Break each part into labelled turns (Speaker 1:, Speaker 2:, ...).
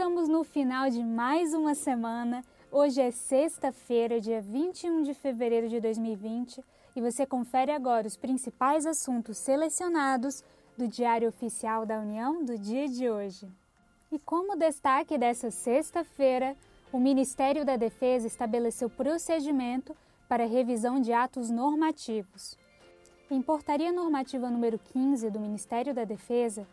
Speaker 1: estamos no final de mais uma semana. Hoje é sexta-feira, dia 21 de fevereiro de 2020, e você confere agora os principais assuntos selecionados do Diário Oficial da União do dia de hoje. E como destaque dessa sexta-feira, o Ministério da Defesa estabeleceu procedimento para revisão de atos normativos. Em Portaria Normativa número 15 do Ministério da Defesa,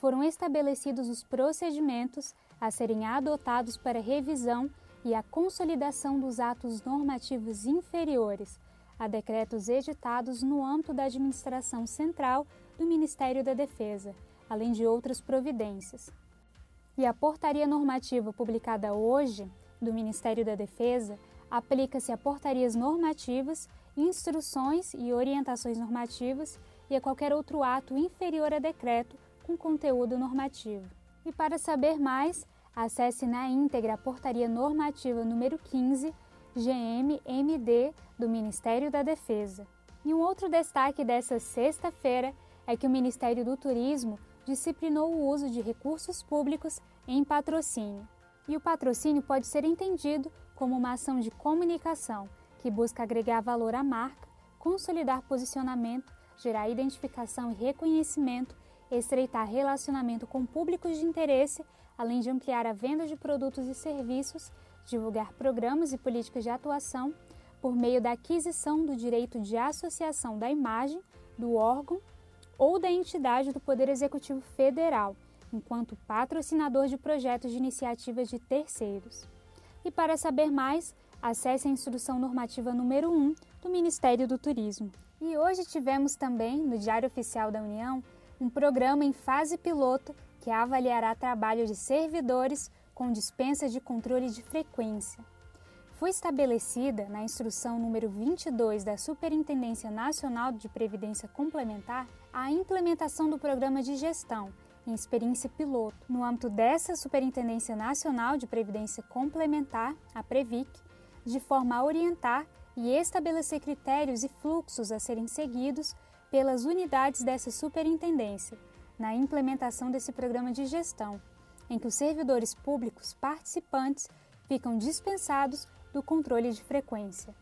Speaker 1: foram estabelecidos os procedimentos a serem adotados para revisão e a consolidação dos atos normativos inferiores a decretos editados no âmbito da administração central do Ministério da Defesa, além de outras providências. E a portaria normativa publicada hoje do Ministério da Defesa aplica-se a portarias normativas, instruções e orientações normativas e a qualquer outro ato inferior a decreto com conteúdo normativo. E para saber mais, acesse na íntegra a portaria normativa número 15, GMMD do Ministério da Defesa. E um outro destaque dessa sexta-feira é que o Ministério do Turismo disciplinou o uso de recursos públicos em patrocínio. E o patrocínio pode ser entendido como uma ação de comunicação que busca agregar valor à marca, consolidar posicionamento, gerar identificação e reconhecimento estreitar relacionamento com públicos de interesse, além de ampliar a venda de produtos e serviços, divulgar programas e políticas de atuação por meio da aquisição do direito de associação da imagem do órgão ou da entidade do Poder Executivo Federal, enquanto patrocinador de projetos de iniciativas de terceiros. E para saber mais, acesse a instrução normativa número 1 do Ministério do Turismo. E hoje tivemos também, no Diário Oficial da União, um programa em fase piloto que avaliará trabalho de servidores com dispensa de controle de frequência. Foi estabelecida na instrução número 22 da Superintendência Nacional de Previdência Complementar a implementação do programa de gestão em experiência piloto. No âmbito dessa Superintendência Nacional de Previdência Complementar, a Previc, de forma a orientar e estabelecer critérios e fluxos a serem seguidos pelas unidades dessa superintendência na implementação desse programa de gestão, em que os servidores públicos participantes ficam dispensados do controle de frequência.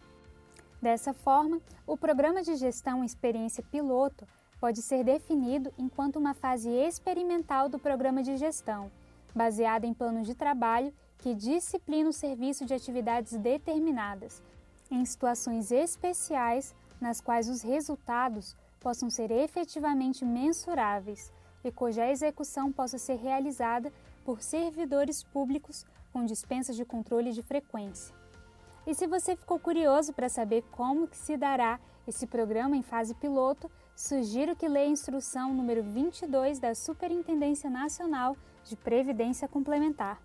Speaker 1: Dessa forma, o programa de gestão experiência piloto pode ser definido enquanto uma fase experimental do programa de gestão, baseada em planos de trabalho que disciplina o serviço de atividades determinadas, em situações especiais nas quais os resultados possam ser efetivamente mensuráveis e cuja execução possa ser realizada por servidores públicos com dispensa de controle de frequência. E se você ficou curioso para saber como que se dará esse programa em fase piloto, sugiro que leia a instrução número 22 da Superintendência Nacional de Previdência Complementar.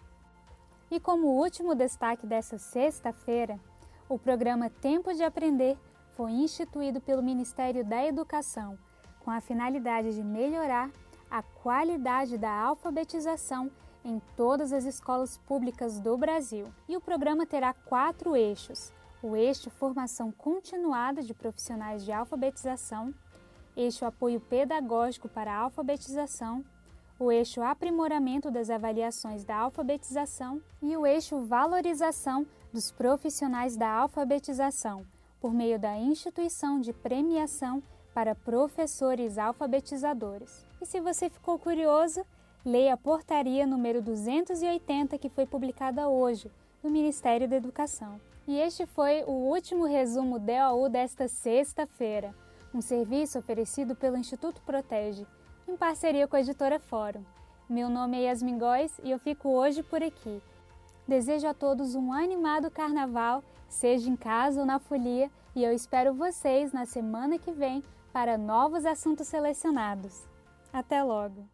Speaker 1: E como último destaque dessa sexta-feira, o programa Tempo de Aprender foi instituído pelo Ministério da Educação com a finalidade de melhorar a qualidade da alfabetização em todas as escolas públicas do Brasil. E o programa terá quatro eixos: o eixo Formação Continuada de Profissionais de Alfabetização, eixo Apoio Pedagógico para a Alfabetização, o eixo Aprimoramento das Avaliações da Alfabetização e o eixo Valorização dos Profissionais da Alfabetização por meio da instituição de premiação para professores alfabetizadores. E se você ficou curioso, leia a portaria número 280 que foi publicada hoje no Ministério da Educação. E este foi o último resumo DOU desta sexta-feira, um serviço oferecido pelo Instituto Protege, em parceria com a editora Fórum. Meu nome é Yasmin Góes e eu fico hoje por aqui. Desejo a todos um animado carnaval, seja em casa ou na folia, e eu espero vocês na semana que vem para novos assuntos selecionados. Até logo!